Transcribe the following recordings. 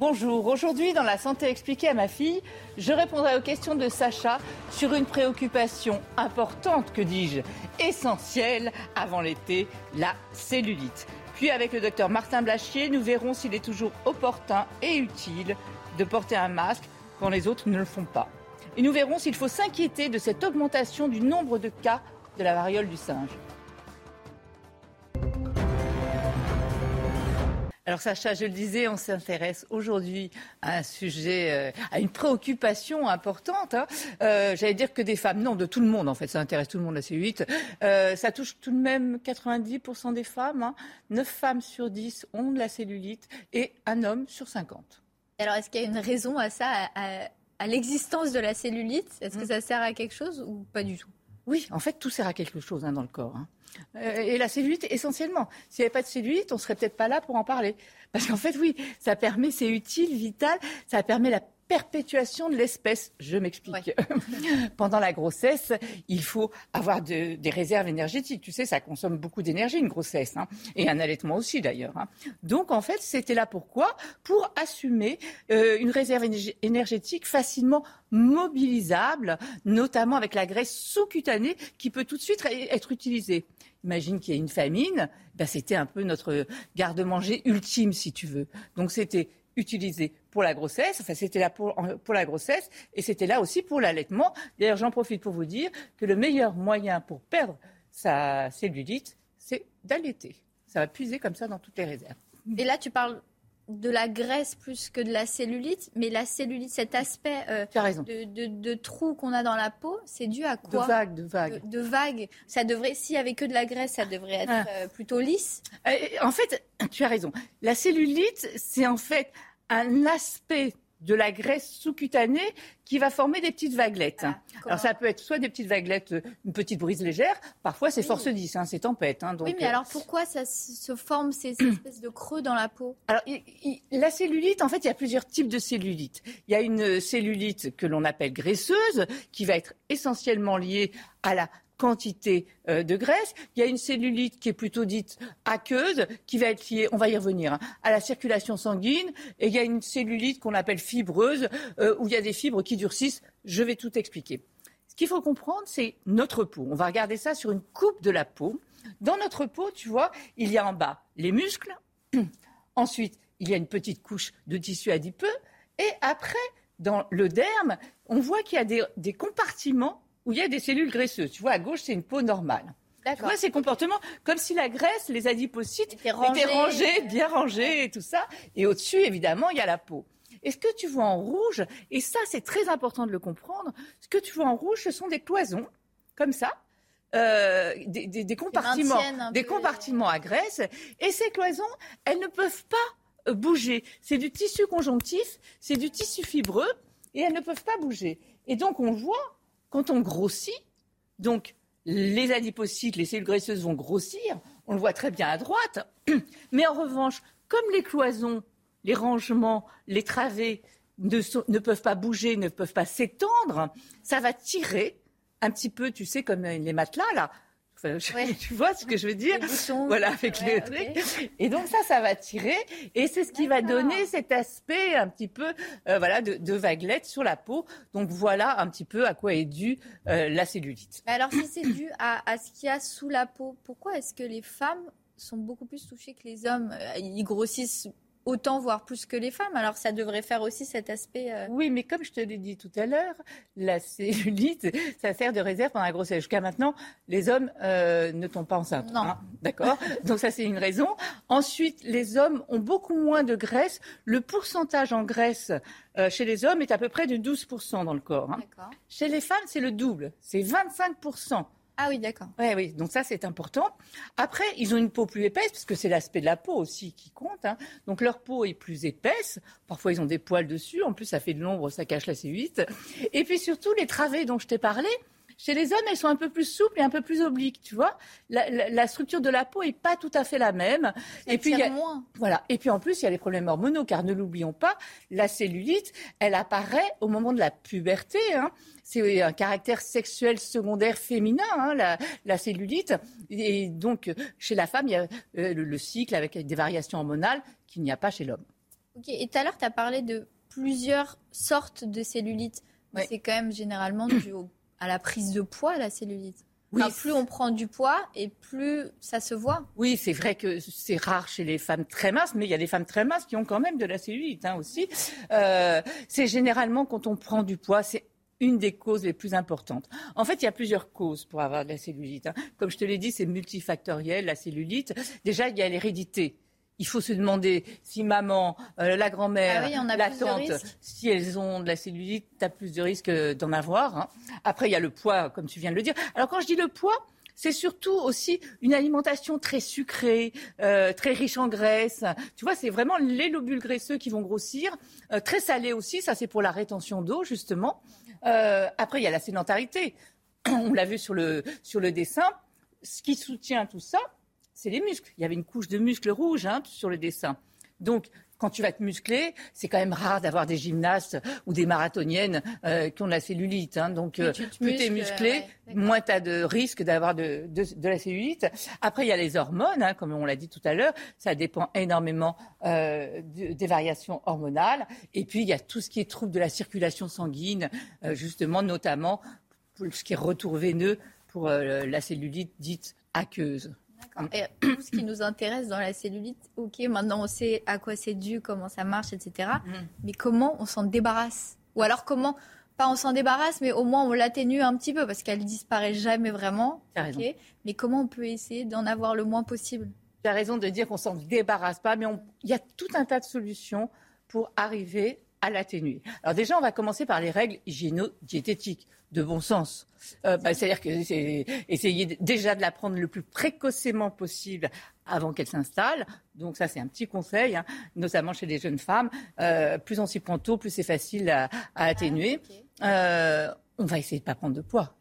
Bonjour, aujourd'hui dans La santé expliquée à ma fille, je répondrai aux questions de Sacha sur une préoccupation importante, que dis-je, essentielle avant l'été, la cellulite. Puis avec le docteur Martin Blachier, nous verrons s'il est toujours opportun et utile de porter un masque quand les autres ne le font pas. Et nous verrons s'il faut s'inquiéter de cette augmentation du nombre de cas de la variole du singe. Alors Sacha, je le disais, on s'intéresse aujourd'hui à un sujet, euh, à une préoccupation importante. Hein. Euh, j'allais dire que des femmes, non, de tout le monde en fait, ça intéresse tout le monde la C8. Euh, ça touche tout de même 90% des femmes. Hein. 9 femmes sur 10 ont de la cellulite et un homme sur 50. Alors est-ce qu'il y a une raison à ça, à, l'existence de la cellulite? Est-ce que mm. ça sert à quelque chose ou pas du tout? Oui, en fait, tout sert à quelque chose hein, dans le corps. Euh, et la cellulite, essentiellement. S'il n'y avait pas de cellulite, on ne serait peut-être pas là pour en parler. Parce qu'en fait, oui, ça permet, c'est utile, vital, ça permet la perpétuation de l'espèce. Je m'explique. Pendant la grossesse, il faut avoir des réserves énergétiques. Tu sais, ça consomme beaucoup d'énergie, une grossesse, hein. et un allaitement aussi d'ailleurs. Hein. Donc en fait, c'était là pourquoi? Pour assumer euh, une réserve énergétique facilement mobilisable, notamment avec la graisse sous-cutanée qui peut tout de suite être utilisée. Imagine qu'il y a une famine, ben c'était un peu notre garde-manger ultime, si tu veux. Donc c'était utilisé pour la grossesse, enfin c'était là pour, pour, la grossesse et c'était là aussi pour l'allaitement. D'ailleurs, j'en profite pour vous dire que le meilleur moyen pour perdre sa cellulite, c'est d'allaiter. Ça va puiser comme ça dans toutes les réserves. Et là, tu parles de la graisse plus que de la cellulite, mais la cellulite, cet aspect euh, De, de, trou qu'on a dans la peau, c'est dû à quoi? De vagues, de vagues. De, vagues. Ça devrait, s'il y avait que de la graisse, ça devrait être ah. euh, plutôt lisse. Euh, en fait, tu as raison. La cellulite, c'est en fait un aspect de la graisse sous-cutanée qui va former des petites vaguelettes. Ah, alors ça peut être soit des petites vaguelettes, une petite brise légère, parfois c'est force 10, hein, c'est tempête. Hein, oui, mais alors pourquoi ça se forme ces espèces de creux dans la peau? Alors la cellulite, en fait, il y a plusieurs types de cellulite. Il y a une cellulite que l'on appelle graisseuse, qui va être essentiellement liée à la quantité euh, de graisse. Il y a une cellulite qui est plutôt dite aqueuse, qui va être liée, on va y revenir, hein, à la circulation sanguine. Et il y a une cellulite qu'on appelle fibreuse, euh, où il y a des fibres qui durcissent. Je vais tout expliquer. Ce qu'il faut comprendre, c'est notre peau. On va regarder ça sur une coupe de la peau. Dans notre peau, tu vois, il y a en bas les muscles. Ensuite, il y a une petite couche de tissu adipeux. Et après, dans le derme, on voit qu'il y a des compartiments où il y a des cellules graisseuses. Tu vois, à gauche, c'est une peau normale. Tu vois ces comportements comme si la graisse, les adipocytes étaient rangés, bien rangés et tout ça. Et au-dessus, évidemment, il y a la peau. Et ce que tu vois en rouge, et ça c'est très important de le comprendre, ce que tu vois en rouge, ce sont des cloisons, comme ça, euh, des, compartiments, des compartiments à graisse. Et ces cloisons, elles ne peuvent pas euh, bouger. C'est du tissu conjonctif, c'est du tissu fibreux, et elles ne peuvent pas bouger. Et donc on voit quand on grossit, donc les adipocytes, les cellules graisseuses vont grossir, on le voit très bien à droite, mais en revanche, comme les cloisons, les rangements, les travées ne, peuvent pas bouger, ne peuvent pas s'étendre, ça va tirer un petit peu, tu sais, comme les matelas là, tu vois ce que je veux dire. Voilà, avec les Et donc ça, ça va tirer, et c'est ce qui va donner cet aspect un petit peu, euh, voilà, de, de, vaguelette sur la peau. Donc voilà un petit peu à quoi est due euh, la cellulite. Alors si c'est dû à, à ce qu'il y a sous la peau, pourquoi est-ce que les femmes sont beaucoup plus touchées que les hommes? Euh, Ils grossissent autant, voire plus que les femmes. Alors ça devrait faire aussi cet aspect. Euh, oui, mais comme je te l'ai dit tout à l'heure, la cellulite, ça sert de réserve pendant la grossesse. Jusqu'à maintenant, les hommes euh, ne tombent pas enceintes. Non. Hein, d'accord? Donc ça, c'est une raison. Ensuite, les hommes ont beaucoup moins de graisse. Le pourcentage en graisse euh, chez les hommes est à peu près de 12% dans le corps. Hein. Chez les femmes, c'est le double. C'est 25%. Ah oui, d'accord. Oui, oui. Donc ça, c'est important. Après, ils ont une peau plus épaisse, parce que c'est l'aspect de la peau aussi qui compte. Hein. Donc leur peau est plus épaisse. Parfois, ils ont des poils dessus. En plus, ça fait de l'ombre, ça cache la C8. Et puis surtout, les travées dont je t'ai parlé, chez les hommes, elles sont un peu plus souples et un peu plus obliques, tu vois. La, structure de la peau est pas tout à fait la même. et puis, moins. voilà. Et puis en plus, il y a les problèmes hormonaux, car ne l'oublions pas, la cellulite, elle apparaît au moment de la puberté. Hein c'est un caractère sexuel secondaire féminin, hein, la, cellulite. Et donc, chez la femme, il y a euh, le, cycle avec des variations hormonales qu'il n'y a pas chez l'homme. Ok, et tout à l'heure, tu as parlé de plusieurs sortes de cellulite. C'est quand même généralement dû à la prise de poids, la cellulite. Oui, plus on prend du poids et plus ça se voit. Oui, c'est vrai que c'est rare chez les femmes très minces, mais il y a des femmes très minces qui ont quand même de la cellulite hein, aussi. Euh, c'est généralement quand on prend du poids, c'est une des causes les plus importantes. En fait, il y a plusieurs causes pour avoir de la cellulite. Hein. Comme je te l'ai dit, c'est multifactoriel, la cellulite. Déjà, il y a l'hérédité il faut se demander si maman, euh, la grand-mère, ah la tante, si elles ont de la cellulite, tu as plus de risques d'en avoir. Hein. Après, il y a le poids, comme tu viens de le dire. Alors quand je dis le poids, c'est surtout aussi une alimentation très sucrée, euh, très riche en graisse. Tu vois, c'est vraiment les lobules graisseux qui vont grossir. Euh, très salé aussi, ça c'est pour la rétention d'eau, justement. après, il y a la sédentarité. On l'a vu sur le, sur le dessin. Ce qui soutient tout ça, c'est les muscles. Il y avait une couche de muscles rouges hein, sur le dessin. Donc, quand tu vas te muscler, c'est quand même rare d'avoir des gymnastes ou des marathoniennes euh, qui ont de la cellulite. Hein. Donc, euh, plus tu es musclé, moins tu as de risque d'avoir de, la cellulite. Après, il y a les hormones, hein, comme on l'a dit tout à l'heure. Ça dépend énormément euh, des variations hormonales. Et puis, il y a tout ce qui est trouble de la circulation sanguine, justement, notamment pour ce qui est retour veineux pour la cellulite dite aqueuse. Et tout ce qui nous intéresse dans la cellulite, ok, maintenant on sait à quoi c'est dû, comment ça marche, etc. Mm. Mais comment on s'en débarrasse? Ou alors comment, pas on s'en débarrasse, mais au moins on l'atténue un petit peu, parce qu'elle disparaît jamais vraiment. mais comment on peut essayer d'en avoir le moins possible? Tu as raison de dire qu'on s'en débarrasse pas, mais il y a tout un tas de solutions pour arriver à l'atténuer. Alors déjà, on va commencer par les règles hygiéno-diététiques de bon sens. Euh, bah, c'est-à-dire que c'est essayer déjà de la prendre le plus précocement possible avant qu'elle s'installe. Donc ça, c'est un petit conseil, hein, notamment chez les jeunes femmes. Euh, plus on s'y prend tôt, plus c'est facile à, atténuer. Ah, euh, on va essayer de ne pas prendre de poids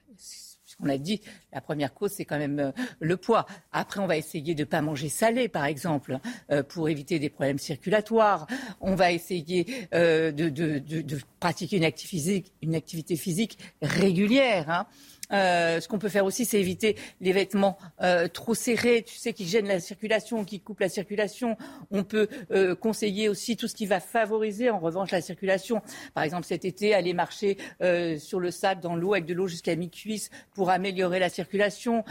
on a dit, la première cause, c'est quand même euh, le poids. Après, on va essayer de ne pas manger salé, par exemple, euh, pour éviter des problèmes circulatoires. On va essayer euh, de, pratiquer une activité, physique, régulière. Hein. Euh, ce qu'on peut faire aussi, c'est éviter les vêtements euh, trop serrés, tu sais, qui gênent la circulation, qui coupent la circulation. On peut euh, conseiller aussi tout ce qui va favoriser, en revanche, la circulation. Par exemple, cet été, aller marcher sur le sable, dans l'eau, avec de l'eau jusqu'à mi-cuisse pour améliorer la circulation.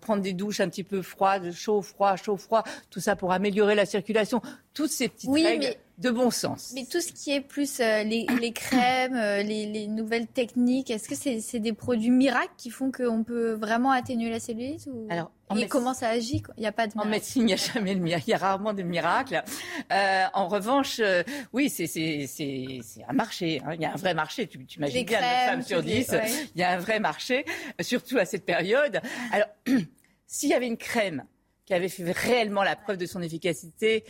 prendre des douches un petit peu froides, chaud, froid, chaud, froid. Tout ça pour améliorer la circulation. Toutes ces petites règles de bon sens. Mais tout ce qui est plus euh, les, crèmes, euh, les, nouvelles techniques, est-ce que c'est des produits miracles qui font qu'on peut vraiment atténuer la cellulite ou... Alors, et comment ça agit Il n'y a pas de miracle. En médecine, il n'y a jamais de miracle. Il y a rarement de miracles. Euh, en revanche, oui, c'est un marché. Hein. Il y a un vrai marché. Tu, tu imagines bien, 9 femmes sur 10, il y a un vrai marché, surtout à cette période. Alors, s'il y avait une crème qui avait fait réellement la preuve de son efficacité,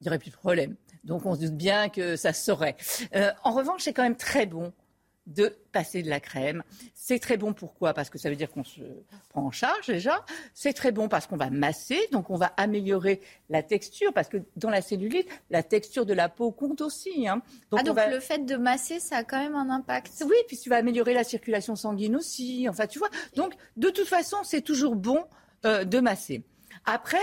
il n'y aurait plus de problème. Donc on se doute bien que ça saurait. Euh, en revanche, c'est quand même très bon de passer de la crème. C'est très bon pourquoi? Parce que ça veut dire qu'on se prend en charge déjà. C'est très bon parce qu'on va masser, donc on va améliorer la texture, parce que dans la cellulite, la texture de la peau compte aussi. Hein. Donc, ah, donc le fait de masser, ça a quand même un impact Oui, puis tu vas améliorer la circulation sanguine aussi. Enfin, tu vois. Donc, de toute façon, c'est toujours bon euh, de masser. Après,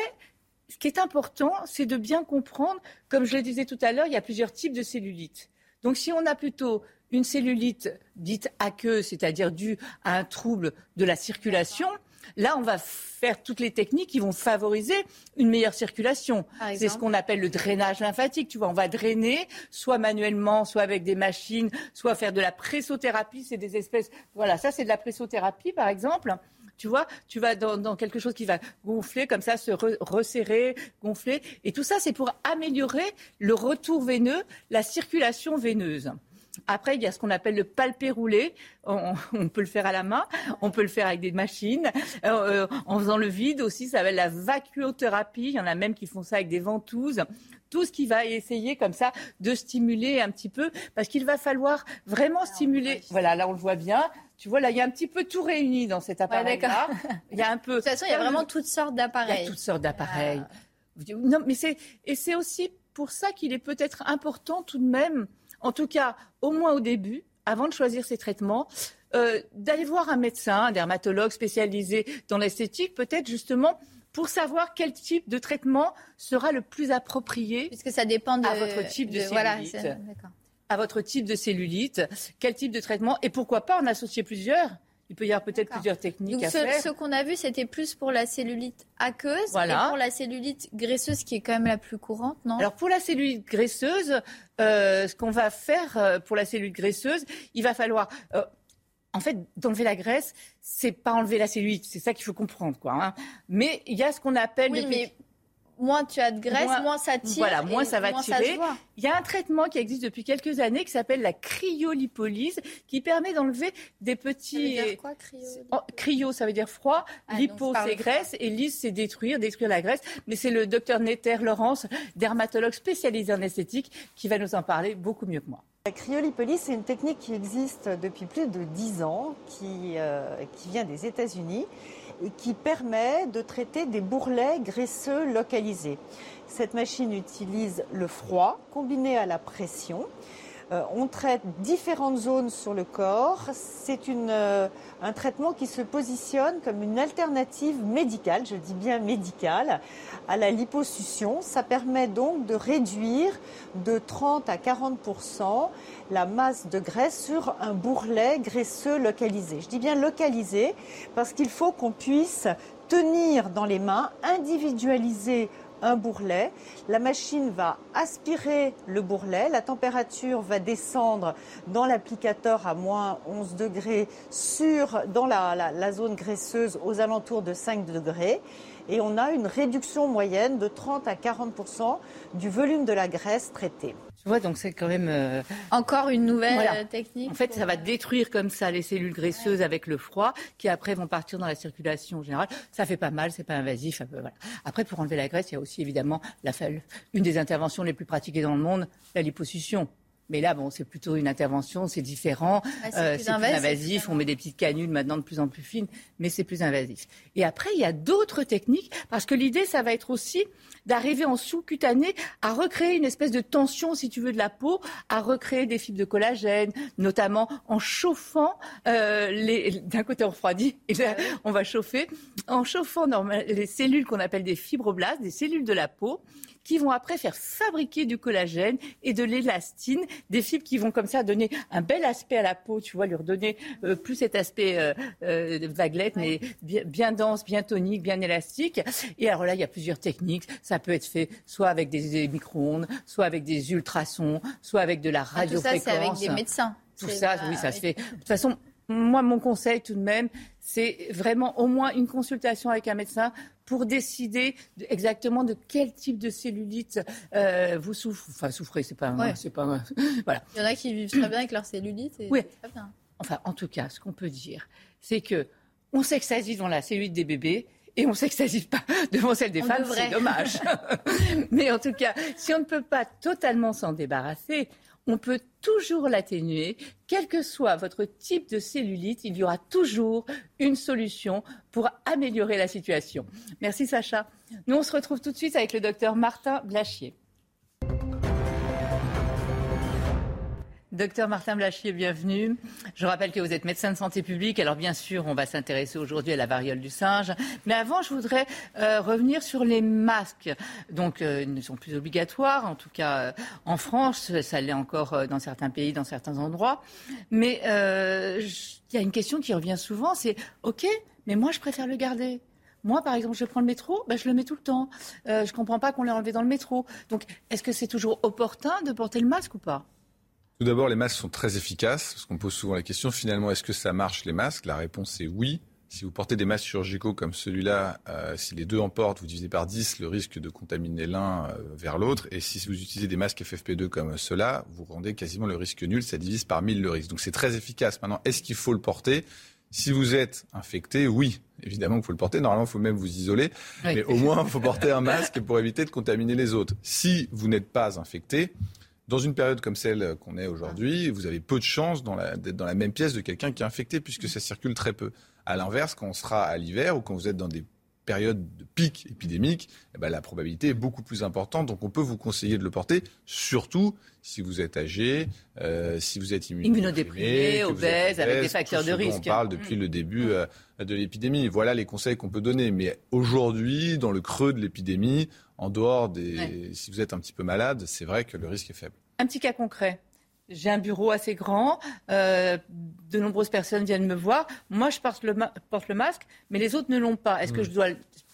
ce qui est important, c'est de bien comprendre, comme je le disais tout à l'heure, il y a plusieurs types de cellulite. Donc si on a plutôt une cellulite dite aqueuse, c'est-à-dire due à un trouble de la circulation, là, on va faire toutes les techniques qui vont favoriser une meilleure circulation. C'est ce qu'on appelle le drainage lymphatique. Tu vois, on va drainer, soit manuellement, soit avec des machines, soit faire de la pressothérapie. C'est des espèces. Voilà, ça, c'est de la pressothérapie, par exemple. Tu vois, tu vas dans, quelque chose qui va gonfler, comme ça, se resserrer, gonfler. Et tout ça, c'est pour améliorer le retour veineux, la circulation veineuse. Après, il y a ce qu'on appelle le palpé roulé. On, peut le faire à la main, on peut le faire avec des machines. Euh, euh, en faisant le vide aussi, ça s'appelle la vacuothérapie. Il y en a même qui font ça avec des ventouses tout ce qui va essayer comme ça de stimuler un petit peu, parce qu'il va falloir vraiment stimuler. Voilà, là on le voit bien. Tu vois, là, il y a un petit peu tout réuni dans cet appareil-là. il y a un peu. De toute façon, il y a vraiment toutes sortes d'appareils. Il y a toutes sortes d'appareils. Ah. Non, mais c'est et c'est aussi pour ça qu'il est peut-être important tout de même, en tout cas, au moins au début, avant de choisir ses traitements, euh, d'aller voir un médecin, un dermatologue spécialisé dans l'esthétique, peut-être justement pour savoir quel type de traitement sera le plus approprié. Puisque ça dépend de, à votre type de, cellulite. Voilà, à votre type de cellulite, quel type de traitement et pourquoi pas en associer plusieurs il peut y avoir peut-être plusieurs techniques à ce, faire. Ce qu'on a vu, c'était plus pour la cellulite aqueuse et pour la cellulite graisseuse, qui est quand même la plus courante, non? Alors pour la cellulite graisseuse, euh, ce qu'on va faire euh, pour la cellulite graisseuse, il va falloir euh, en fait, d'enlever la graisse, c'est pas enlever la cellulite, c'est ça qu'il faut comprendre, quoi. Hein. Mais il y a ce qu'on appelle oui, mais moins tu as de graisse, moins, ça tire. Voilà, moins ça va tirer. Il y a un traitement qui existe depuis quelques années qui s'appelle la cryolipolyse, qui permet d'enlever des petits. Ça veut dire quoi, cryo Cryo, ça veut dire froid. Ah, Lipo, c'est graisse. Et lyse, c'est détruire, détruire la graisse. Mais c'est le docteur Netter Laurence, dermatologue spécialisé en esthétique, qui va nous en parler beaucoup mieux que moi. La cryolipolyse, c'est une technique qui existe depuis plus de 10 ans, qui, euh, qui vient des États-Unis et qui permet de traiter des bourrelets graisseux localisés. Cette machine utilise le froid combiné à la pression. Euh, on traite différentes zones sur le corps. C'est euh, un traitement qui se positionne comme une alternative médicale, je dis bien médicale, à la liposuction. Ça permet donc de réduire de 30 à 40% la masse de graisse sur un bourrelet graisseux localisé. Je dis bien localisé parce qu'il faut qu'on puisse tenir dans les mains, individualiser un bourrelet. La machine va aspirer le bourrelet. La température va descendre dans l'applicateur à moins 11 degrés sur, dans la, zone graisseuse aux alentours de 5 degrés et on a une réduction moyenne de 30 à 40% du volume de la graisse traitée. Vois, donc c'est quand même... Euh, Encore une nouvelle technique. En fait, ça va détruire comme ça les cellules graisseuses avec le froid, qui après vont partir dans la circulation générale. Ça fait pas mal, c'est pas invasif. Voilà. Après, pour enlever la graisse, il y a aussi évidemment la, une des interventions les plus pratiquées dans le monde, la liposuction. Mais là, bon, c'est plutôt une intervention, c'est différent, ah, c'est euh, plus, invasif. On met des petites canules maintenant de plus en plus fines, mais c'est plus invasif. Et après, il y a d'autres techniques, parce que l'idée, ça va être aussi d'arriver en sous-cutané à recréer une espèce de tension, si tu veux, de la peau, à recréer des fibres de collagène, notamment en chauffant euh, les. D'un côté, on refroidit, et là, on va chauffer, en chauffant les cellules qu'on appelle des fibroblastes, des cellules de la peau qui vont après faire fabriquer du collagène et de l'élastine, des fibres qui vont comme ça donner un bel aspect à la peau, tu vois, lui redonner euh, plus cet aspect euh, euh, vaguelette, mais bien, dense, bien tonique, bien élastique. Et alors là, il y a plusieurs techniques. Ça peut être fait soit avec des, micro-ondes, soit avec des ultrasons, soit avec de la radiofréquence. Ah, tout ça, c'est avec des médecins. Tout ça, oui, ça se fait. De toute façon, moi, mon conseil tout de même, c'est vraiment au moins une consultation avec un médecin pour décider exactement de quel type de cellulite euh, vous souffrez. Enfin, souffrez, c'est pas, c'est pas, voilà. Il y en a qui vivent très bien avec leur cellulite. Et oui. Très bien. Enfin, en tout cas, ce qu'on peut dire, c'est que on existe dans la cellulite des bébés. Et on n'existe pas devant celle des femmes, c'est dommage. Mais en tout cas, si on ne peut pas totalement s'en débarrasser, on peut toujours l'atténuer. Quel que soit votre type de cellulite, il y aura toujours une solution pour améliorer la situation. Merci Sacha. Nous, on se retrouve tout de suite avec le docteur Martin Blachier. Docteur Martin Blachier, bienvenue. Je rappelle que vous êtes médecin de santé publique. Alors bien sûr, on va s'intéresser aujourd'hui à la variole du singe. Mais avant, je voudrais euh, revenir sur les masques. Donc, euh, ils ne sont plus obligatoires, en tout cas euh, en France. Ça l'est encore dans certains pays, dans certains endroits. Mais il y a une question qui revient souvent, c'est OK, mais moi, je préfère le garder. Moi, par exemple, je prends le métro, ben, je le mets tout le temps. je ne comprends pas qu'on l'ait enlevé dans le métro. Donc, est-ce que c'est toujours opportun de porter le masque ou pas? Tout d'abord, les masques sont très efficaces, parce qu'on pose souvent la question, finalement, est-ce que ça marche les masques? La réponse est oui. Si vous portez des masques chirurgicaux comme celui-là, euh, si les deux en portent, vous divisez par 10 le risque de contaminer l'un euh, vers l'autre. Et si vous utilisez des masques FFP2 comme ceux-là, vous rendez quasiment le risque nul, ça divise par 1000 le risque. Donc c'est très efficace. Maintenant, est-ce qu'il faut le porter? Si vous êtes infecté, oui, évidemment qu'il faut le porter. Normalement, il faut même vous isoler. Mais au moins, il faut porter un masque pour éviter de contaminer les autres. Si vous n'êtes pas infecté, dans une période comme celle qu'on est aujourd'hui, vous avez peu de chances d'être dans la même pièce de quelqu'un qui est infecté puisque ça circule très peu. À l'inverse, quand on sera à l'hiver ou quand vous êtes dans des période de pic épidémique, eh ben, la probabilité est beaucoup plus importante. Donc on peut vous conseiller de le porter, surtout si vous êtes âgé, euh, si vous êtes immunodéprimé, obèse, avec des facteurs de risque. On parle depuis mm. le début mm. euh, de l'épidémie. Voilà les conseils qu'on peut donner. Mais aujourd'hui, dans le creux de l'épidémie, en dehors des, si vous êtes un petit peu malade, c'est vrai que le risque est faible. Un petit cas concret. J'ai un bureau assez grand. Euh, de nombreuses personnes viennent me voir. Moi, je porte le, porte le masque, mais les autres ne l'ont pas. Est-ce que mm. je dois,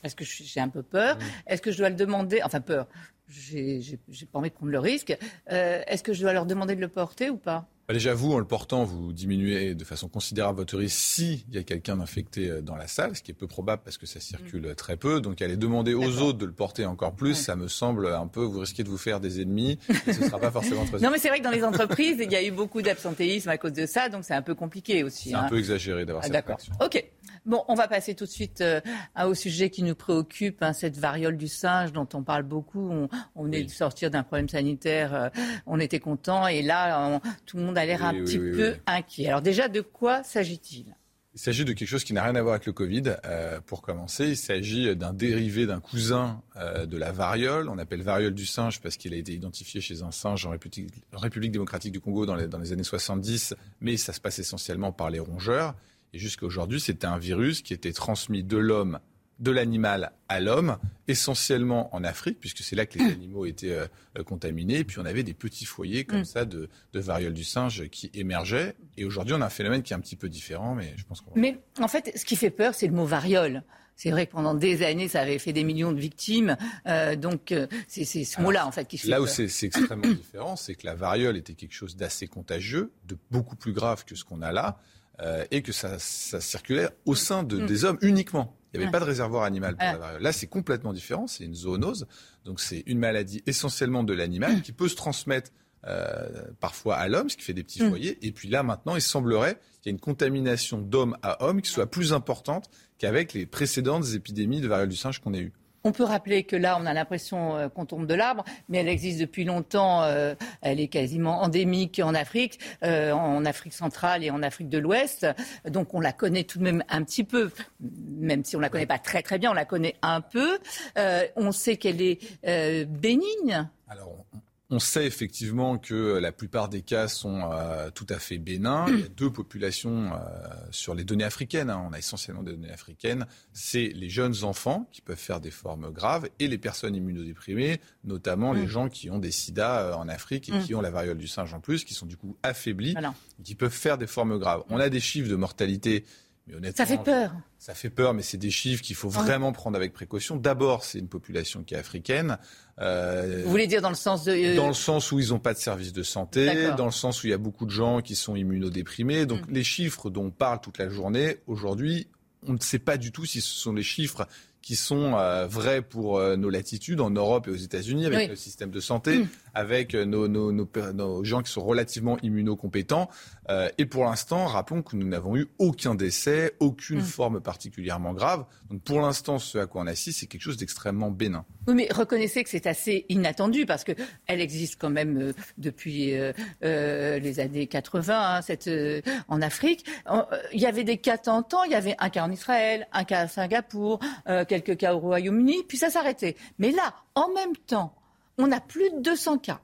est-ce que j'ai un peu peur? Est-ce que je dois le demander? Enfin, peur j'ai pas envie de prendre le risque. Euh, est-ce que je dois leur demander de le porter ou pas? Déjà, vous, en le portant, vous diminuez de façon considérable votre risque s'il y a quelqu'un d'infecté euh, dans la salle, ce qui est peu probable parce que ça circule mm. très peu. Donc, aller demander aux autres de le porter encore plus, ça me semble un peu, vous risquez de vous faire des ennemis. ce ne sera pas forcément très Non, mais c'est vrai que dans les entreprises, il y a eu beaucoup d'absentéisme à cause de ça, donc c'est un peu compliqué aussi. C'est un hein. peu exagéré d'avoir ah, cette D'accord. OK. Bon, on va passer tout de suite euh, au sujet qui nous préoccupe, hein, cette variole du singe dont on parle beaucoup. On, on est de sortir d'un problème sanitaire, euh, on était content, et là, tout le monde a l'air un petit peu inquiet. Alors déjà, de quoi s'agit-il? Il s'agit de quelque chose qui n'a rien à voir avec le Covid. Euh, pour commencer, il s'agit d'un dérivé d'un cousin de la variole. On appelle variole du singe parce qu'il a été identifié chez un singe en République, démocratique du Congo dans les, dans les, années 70, mais ça se passe essentiellement par les rongeurs. Et jusqu'à aujourd'hui, c'était un virus qui était transmis de l'homme, de l'animal à l'homme, essentiellement en Afrique, puisque c'est là que les animaux étaient euh, euh, contaminés. Et puis on avait des petits foyers comme mm. ça de, de, variole du singe qui émergeaient. Et aujourd'hui, on a un phénomène qui est un petit peu différent, mais je pense qu'on. Mais en fait, ce qui fait peur, c'est le mot variole. C'est vrai que pendant des années, ça avait fait des millions de victimes. Euh, donc, c'est ce mot-là, en fait, qui fait Là où c'est extrêmement différent, c'est que la variole était quelque chose d'assez contagieux, de beaucoup plus grave que ce qu'on a là. Et que ça, circulait au sein de, mm. des hommes uniquement. Il n'y avait pas de réservoir animal pour la variole. Là, c'est complètement différent. C'est une zoonose. Donc, c'est une maladie essentiellement de l'animal qui peut se transmettre euh, parfois à l'homme, ce qui fait des petits mm. foyers. Et puis là, maintenant, il semblerait qu'il y ait une contamination d'homme à homme qui soit plus importante qu'avec les précédentes épidémies de variole du singe qu'on a eues. On peut rappeler que là, on a l'impression euh, qu'on tombe de l'arbre, mais elle existe depuis longtemps. Euh, elle est quasiment endémique en Afrique, euh, en Afrique centrale et en Afrique de l'Ouest. Donc on la connaît tout de même un petit peu, même si on la connaît pas très très bien, on la connaît un peu. on sait qu'elle est bénigne. On sait effectivement que la plupart des cas sont euh, tout à fait bénins. Il y a deux populations euh, sur les données africaines. Hein. On a essentiellement des données africaines. C'est les jeunes enfants qui peuvent faire des formes graves et les personnes immunodéprimées, notamment les mm. gens qui ont des sida euh, en Afrique et mm. qui ont la variole du singe en plus, qui sont du coup affaiblis, et qui peuvent faire des formes graves. On a des chiffres de mortalité ça fait peur. Ça fait peur, mais c'est des chiffres qu'il faut vraiment prendre avec précaution. D'abord, c'est une population qui est africaine. Euh, Vous voulez dire dans le sens de... Euh, dans le sens où ils n'ont pas de service de santé, dans le sens où il y a beaucoup de gens qui sont immunodéprimés. Donc mm. les chiffres dont on parle toute la journée, aujourd'hui, on ne sait pas du tout si ce sont les chiffres qui sont euh, vrais pour nos latitudes en Europe et aux États-Unis avec le système de santé. Mm avec nos, nos, nos, gens qui sont relativement immunocompétents. Euh, et pour l'instant, rappelons que nous n'avons eu aucun décès, aucune mm. forme particulièrement grave. Donc pour l'instant, ce à quoi on assiste, c'est quelque chose d'extrêmement bénin. Oui, mais reconnaissez que c'est assez inattendu parce qu'elle existe quand même euh, depuis euh, les années 80 hein, cette, en Afrique. Il y avait des cas temps, il y avait un cas en Israël, un cas à Singapour, quelques cas au Royaume-Uni, puis ça s'arrêtait. Mais là, en même temps, on a plus de 200 cas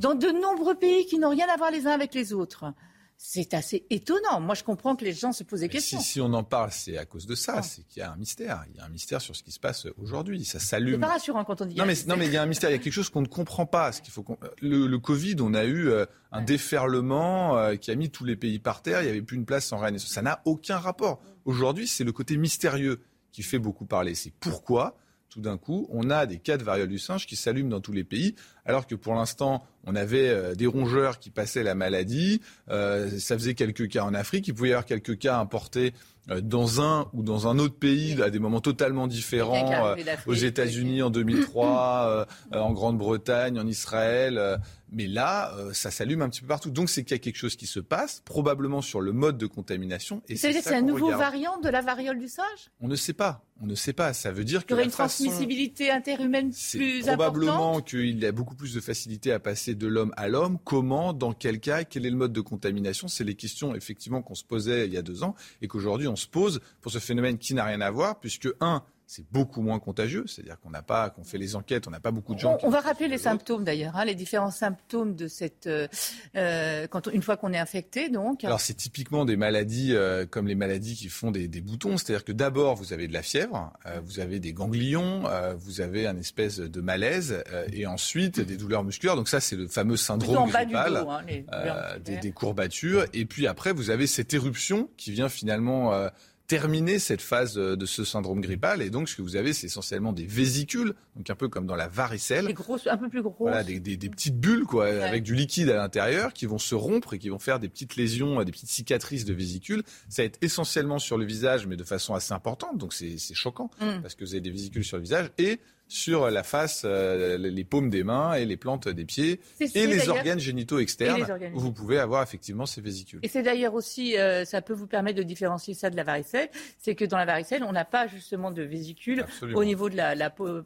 dans de nombreux pays qui n'ont rien à voir les uns avec les autres. C'est assez étonnant. Moi, je comprends que les gens se posent des questions. Si, on en parle, c'est à cause de ça. C'est qu'il y a un mystère. Il y a un mystère sur ce qui se passe aujourd'hui. Ça s'allume. C'est pas rassurant quand on dit. Non, mais, non, mais il y a un mystère. Il y a quelque chose qu'on ne comprend pas. Ce qu'il faut le, Covid, on a eu euh, un déferlement euh, qui a mis tous les pays par terre. Il n'y avait plus une place sans rien. Ça n'a aucun rapport. Aujourd'hui, c'est le côté mystérieux qui fait beaucoup parler. C'est pourquoi tout d'un coup, on a des cas de variole du singe qui s'allument dans tous les pays, alors que pour l'instant, on avait euh, des rongeurs qui passaient la maladie. Euh, ça faisait quelques cas en Afrique. Il pouvait y avoir quelques cas importés euh, dans un ou dans un autre pays à des moments totalement différents, aux États-Unis en 2003, en Grande-Bretagne, en Israël. Mais là, ça s'allume un petit peu partout. Donc c'est qu'il y a quelque chose qui se passe, probablement sur le mode de contamination. Et c'est un nouveau variant de la variole du singe On ne sait pas. On ne sait pas. Ça veut dire qu'il y aurait une transmissibilité interhumaine plus importante? Probablement qu'il y a beaucoup plus de facilité à passer de l'homme à l'homme. Comment, dans quel cas, quel est le mode de contamination? C'est les questions effectivement qu'on se posait il y a deux ans et qu'aujourd'hui on se pose pour ce phénomène qui n'a rien à voir, puisque un, c'est beaucoup moins contagieux. C'est-à-dire qu'on n'a pas, qu'on fait les enquêtes, on n'a pas beaucoup de gens. On, va rappeler les symptômes d'ailleurs, hein, les différents symptômes de cette, euh, euh, quand une fois qu'on est infecté, donc. Alors c'est typiquement des maladies euh, comme les maladies qui font des, des boutons. C'est-à-dire que d'abord vous avez de la fièvre, vous avez des ganglions, vous avez un espèce de malaise et ensuite des douleurs musculaires. Donc ça c'est le fameux syndrome grippal, hein, des, des, courbatures. Et puis après vous avez cette éruption qui vient finalement terminer cette phase de ce syndrome grippal. Et donc, ce que vous avez, c'est essentiellement des vésicules, donc un peu comme dans la varicelle. Des grosses, un peu plus grosses. Voilà, des, des, des petites bulles, quoi, avec du liquide à l'intérieur, qui vont se rompre et qui vont faire des petites lésions, des petites cicatrices de vésicules. Ça va être essentiellement sur le visage, mais de façon assez importante. Donc, c'est choquant, mm. parce que vous avez des vésicules sur le visage. Et sur la face, euh, les paumes des mains et les plantes des pieds et les organes génitaux externes où vous pouvez avoir effectivement ces vésicules. Et c'est d'ailleurs aussi, euh, ça peut vous permettre de différencier ça de la varicelle, c'est que dans la varicelle, on n'a pas justement de vésicules au niveau de la, la paume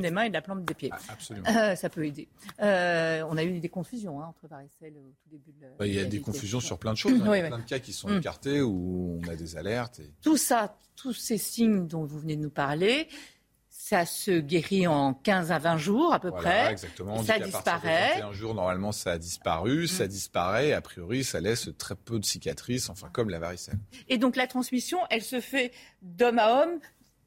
des mains et de la plante des pieds. Ah, absolument. Euh, ça peut aider. on a eu des confusions hein, entre varicelle au tout début de bah, Il y a des confusions sur plein de choses. Hein. Il y a plein de cas qui sont mm. écartés où on a des alertes. Tout ça, tous ces signes dont vous venez de nous parler, ça se guérit en 15 à 20 jours à peu près. Exactement. ça disparaît. Un jour, normalement, ça a disparu, ça mm. disparaît. A priori, ça laisse très peu de cicatrices, enfin comme la varicelle. Et donc la transmission, elle se fait d'homme à homme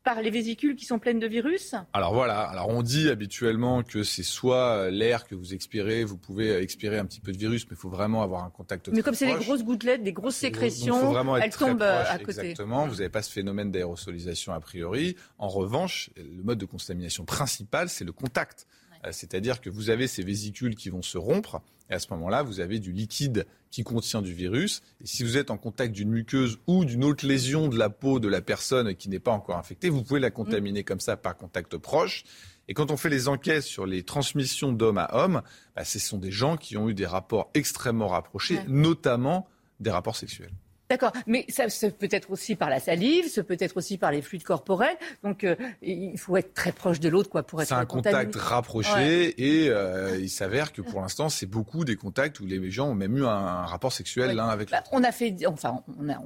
par les vésicules qui sont pleines de virus Alors voilà, alors on dit habituellement que c'est soit euh, l'air que vous expirez, vous pouvez euh, expirer un petit peu de virus, mais il faut vraiment avoir un contact Mais comme c'est des grosses gouttelettes, des grosses sécrétions, elles tombent euh, à côté. Exactement, vous n'avez pas ce phénomène d'aérosolisation a priori. En revanche, le mode de contamination principal, c'est le contact. C'est-à-dire que vous avez ces vésicules qui vont se rompre, et à ce moment-là, vous avez du liquide qui contient du virus. Et si vous êtes en contact d'une muqueuse ou d'une autre lésion de la peau de la personne qui n'est pas encore infectée, vous pouvez la contaminer comme ça par contact proche. Et quand on fait les enquêtes sur les transmissions d'homme à homme, bah, ce sont des gens qui ont eu des rapports extrêmement rapprochés, notamment des rapports sexuels. D'accord, mais ça, peut être aussi par la salive, ça peut être aussi par les fluides corporels. Donc euh, il faut être très proche de l'autre quoi pour être. C'est un contact rapproché et euh, il s'avère que pour l'instant c'est beaucoup des contacts où les gens ont même eu un, rapport sexuel l'un avec bah, l'autre. on a fait, enfin on a,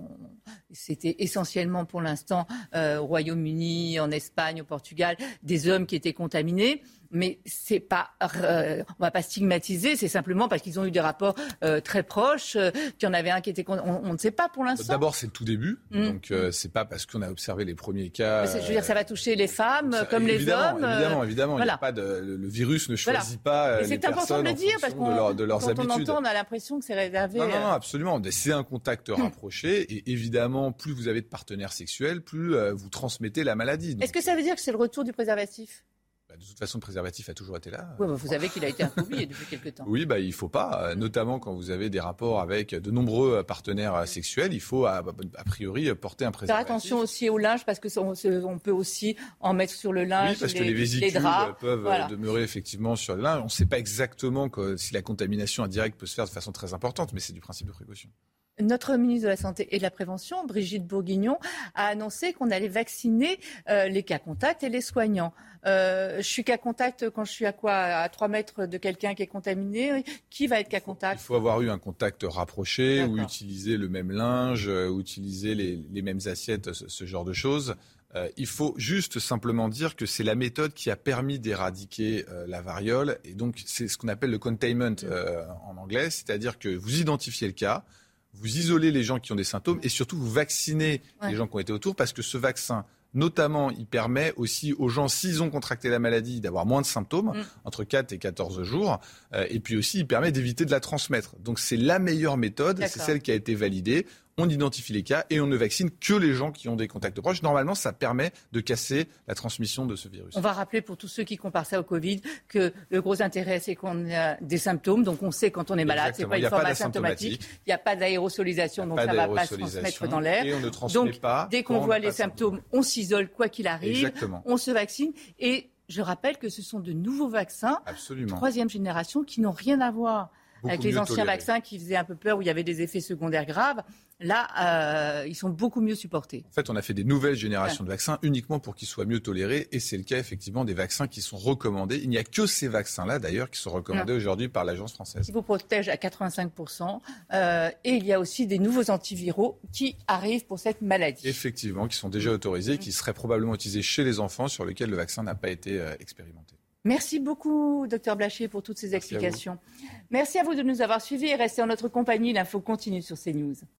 c'était essentiellement pour l'instant euh, au Royaume-Uni, en Espagne, au Portugal, des hommes qui étaient contaminés mais c'est pas, euh, on va pas stigmatiser, c'est simplement parce qu'ils ont eu des rapports euh, très proches, euh, qu'il y en avait un qui était, on, ne sait pas pour l'instant. D'abord, c'est le tout début, mm. donc euh, c'est pas parce qu'on a observé les premiers cas. je veux dire, ça va toucher les femmes comme les hommes. Évidemment, évidemment, voilà. il a pas de, le virus ne choisit pas les personnes de le dire parce de, de, leurs quand habitudes. on entend, on a l'impression que c'est réservé. Non, non, non absolument. C'est un contact rapproché et évidemment, plus vous avez de partenaires sexuels, plus vous transmettez la maladie. Est-ce que ça veut dire que c'est le retour du préservatif? De toute façon, le préservatif a toujours été là. Oui, vous savez qu'il a été un peu oublié depuis quelques temps. Oui, bah, il ne faut pas, euh, notamment quand vous avez des rapports avec de nombreux partenaires euh, sexuels, il faut a, priori porter un préservatif. Faire attention aussi au linge, parce qu'on on peut aussi en mettre sur le linge. Oui, parce que les vésicules peuvent euh, demeurer effectivement sur le linge. On ne sait pas exactement si la contamination indirecte peut se faire de façon très importante, mais c'est du principe de précaution. Notre ministre de la Santé et de la Prévention, Brigitte Bourguignon, a annoncé qu'on allait vacciner euh, les cas contacts et les soignants. Euh, je suis cas contact quand je suis à quoi? À 3 mètres de quelqu'un qui est contaminé. Qui va être cas contact? Il faut avoir eu un contact rapproché ou utiliser le même linge, euh, ou utiliser les, mêmes assiettes, ce, genre de choses. il faut juste simplement dire que c'est la méthode qui a permis d'éradiquer la variole. Et donc, c'est ce qu'on appelle le containment en anglais, c'est-à-dire que vous identifiez le cas vous isolez les gens qui ont des symptômes et surtout vous vaccinez les gens qui ont été autour parce que ce vaccin, notamment, il permet aussi aux gens, s'ils ont contracté la maladie, d'avoir moins de symptômes, mm. entre 4 et 14 jours. Euh, et puis aussi, il permet d'éviter de la transmettre. Donc c'est la meilleure méthode, c'est celle qui a été validée on identifie les cas et on ne vaccine que les gens qui ont des contacts proches. Normalement, ça permet de casser la transmission de ce virus. On va rappeler pour tous ceux qui comparent ça au Covid que le gros intérêt, c'est qu'on a des symptômes. Donc on sait quand on est malade, c'est pas une forme asymptomatique. Il n'y a pas d'aérosolisation, donc ça ne va pas se transmettre dans l'air. Donc pas dès qu'on voit les symptômes, on s'isole quoi qu'il arrive, on se vaccine et je rappelle que ce sont de nouveaux vaccins, Absolument. troisième génération, qui n'ont rien à voir avec les anciens vaccins qui faisaient un peu peur, où il y avait des effets secondaires graves. Là, euh, ils sont beaucoup mieux supportés. En fait, on a fait des nouvelles générations de vaccins uniquement pour qu'ils soient mieux tolérés. Et c'est le cas, effectivement, des vaccins qui sont recommandés. Il n'y a que ces vaccins-là, d'ailleurs, qui sont recommandés aujourd'hui par l'Agence française. Qui vous protègent à 85%. Euh, et il y a aussi des nouveaux antiviraux qui arrivent pour cette maladie. Effectivement, qui sont déjà autorisés, qui seraient probablement utilisés chez les enfants sur lesquels le vaccin n'a pas été euh, expérimenté. Merci beaucoup, docteur Blachier, pour toutes ces explications. Merci à vous de nous avoir suivis et restez en notre compagnie. L'info continue sur CNews.